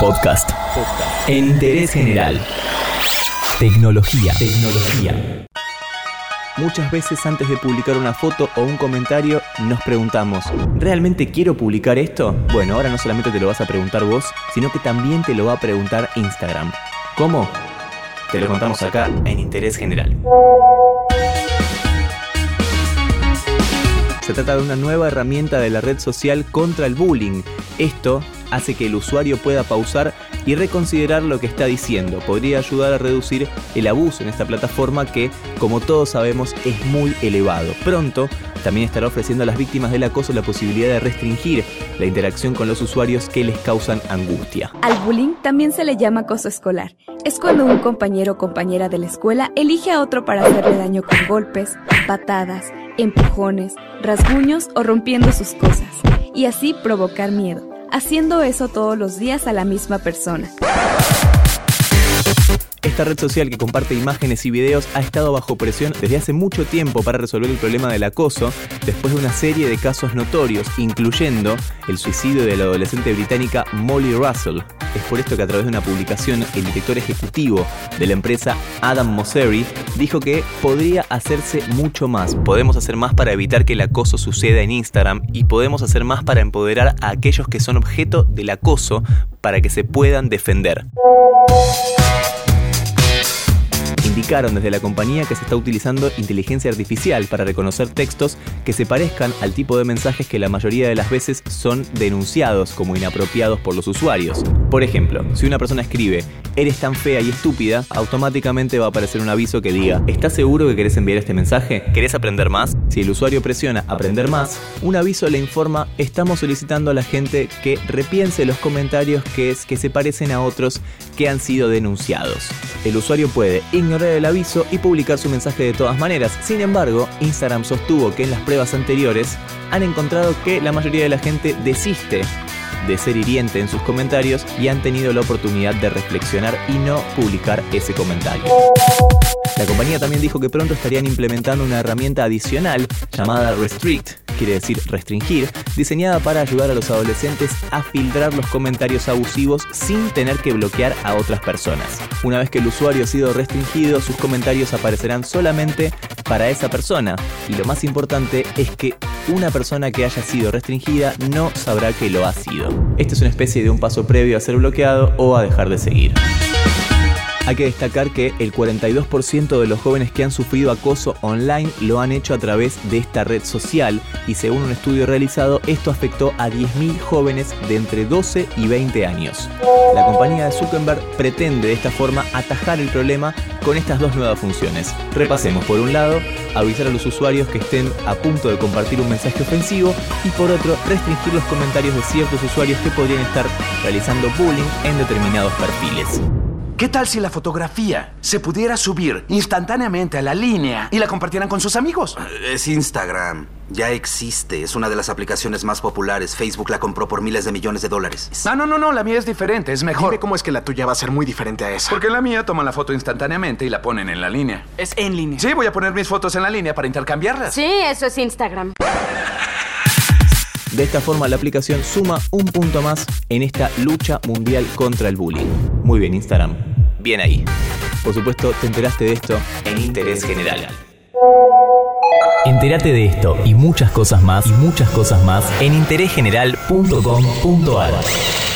Podcast. En interés general. Tecnología. Tecnología. Muchas veces antes de publicar una foto o un comentario nos preguntamos, ¿realmente quiero publicar esto? Bueno, ahora no solamente te lo vas a preguntar vos, sino que también te lo va a preguntar Instagram. ¿Cómo? Te lo contamos acá en Interés General. Se trata de una nueva herramienta de la red social contra el bullying. Esto hace que el usuario pueda pausar y reconsiderar lo que está diciendo. Podría ayudar a reducir el abuso en esta plataforma que, como todos sabemos, es muy elevado. Pronto también estará ofreciendo a las víctimas del acoso la posibilidad de restringir la interacción con los usuarios que les causan angustia. Al bullying también se le llama acoso escolar. Es cuando un compañero o compañera de la escuela elige a otro para hacerle daño con golpes, patadas, empujones, rasguños o rompiendo sus cosas, y así provocar miedo, haciendo eso todos los días a la misma persona. Esta red social que comparte imágenes y videos ha estado bajo presión desde hace mucho tiempo para resolver el problema del acoso, después de una serie de casos notorios, incluyendo el suicidio de la adolescente británica Molly Russell. Es por esto que a través de una publicación, el director ejecutivo de la empresa, Adam Mosseri, dijo que podría hacerse mucho más. Podemos hacer más para evitar que el acoso suceda en Instagram y podemos hacer más para empoderar a aquellos que son objeto del acoso para que se puedan defender desde la compañía que se está utilizando inteligencia artificial para reconocer textos que se parezcan al tipo de mensajes que la mayoría de las veces son denunciados como inapropiados por los usuarios. Por ejemplo, si una persona escribe, eres tan fea y estúpida, automáticamente va a aparecer un aviso que diga, ¿estás seguro que querés enviar este mensaje? ¿Querés aprender más? Si el usuario presiona aprender más, un aviso le informa, estamos solicitando a la gente que repiense los comentarios que, que se parecen a otros que han sido denunciados. El usuario puede ignorar el aviso y publicar su mensaje de todas maneras. Sin embargo, Instagram sostuvo que en las pruebas anteriores han encontrado que la mayoría de la gente desiste de ser hiriente en sus comentarios y han tenido la oportunidad de reflexionar y no publicar ese comentario. La compañía también dijo que pronto estarían implementando una herramienta adicional llamada Restrict, quiere decir restringir, diseñada para ayudar a los adolescentes a filtrar los comentarios abusivos sin tener que bloquear a otras personas. Una vez que el usuario ha sido restringido, sus comentarios aparecerán solamente para esa persona. Y lo más importante es que una persona que haya sido restringida no sabrá que lo ha sido. Esto es una especie de un paso previo a ser bloqueado o a dejar de seguir. Hay que destacar que el 42% de los jóvenes que han sufrido acoso online lo han hecho a través de esta red social y según un estudio realizado esto afectó a 10.000 jóvenes de entre 12 y 20 años. La compañía de Zuckerberg pretende de esta forma atajar el problema con estas dos nuevas funciones. Repasemos por un lado, avisar a los usuarios que estén a punto de compartir un mensaje ofensivo y por otro, restringir los comentarios de ciertos usuarios que podrían estar realizando bullying en determinados perfiles. ¿Qué tal si la fotografía se pudiera subir instantáneamente a la línea y la compartieran con sus amigos? Es Instagram. Ya existe. Es una de las aplicaciones más populares. Facebook la compró por miles de millones de dólares. Ah, no, no, no. La mía es diferente. Es mejor. Dime cómo es que la tuya va a ser muy diferente a esa. Porque en la mía toman la foto instantáneamente y la ponen en la línea. Es en línea. Sí, voy a poner mis fotos en la línea para intercambiarlas. Sí, eso es Instagram. De esta forma, la aplicación suma un punto más en esta lucha mundial contra el bullying. Muy bien, Instagram. Bien ahí. Por supuesto, te enteraste de esto en Interés General. Entérate de esto y muchas cosas más y muchas cosas más en interésgeneral.com.ar.